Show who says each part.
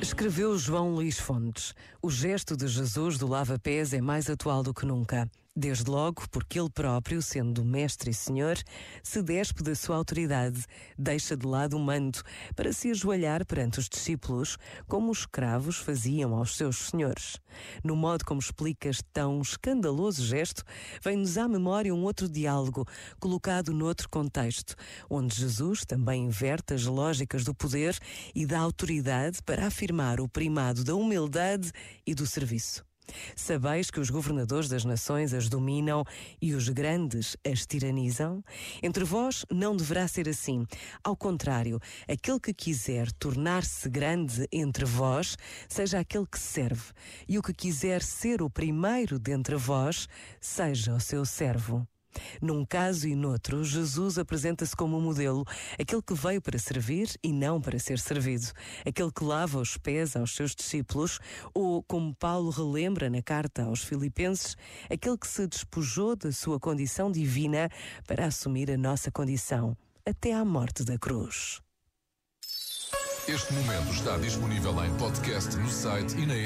Speaker 1: Escreveu João Luís Fontes. O gesto de Jesus do lava-pés é mais atual do que nunca. Desde logo, porque ele próprio, sendo mestre e senhor, se despe da sua autoridade, deixa de lado o manto para se ajoelhar perante os discípulos, como os escravos faziam aos seus senhores. No modo como explicas tão escandaloso gesto, vem-nos à memória um outro diálogo, colocado noutro contexto, onde Jesus também inverte as lógicas do poder e da autoridade para afirmar o primado da humildade e do serviço. Sabeis que os governadores das nações as dominam e os grandes as tiranizam? Entre vós não deverá ser assim. Ao contrário, aquele que quiser tornar-se grande entre vós, seja aquele que serve, e o que quiser ser o primeiro dentre vós, seja o seu servo. Num caso e noutro, Jesus apresenta-se como um modelo, aquele que veio para servir e não para ser servido, aquele que lava os pés aos seus discípulos, ou, como Paulo relembra na carta aos Filipenses, aquele que se despojou da sua condição divina para assumir a nossa condição, até à morte da cruz.
Speaker 2: Este momento está disponível em podcast no site e na app.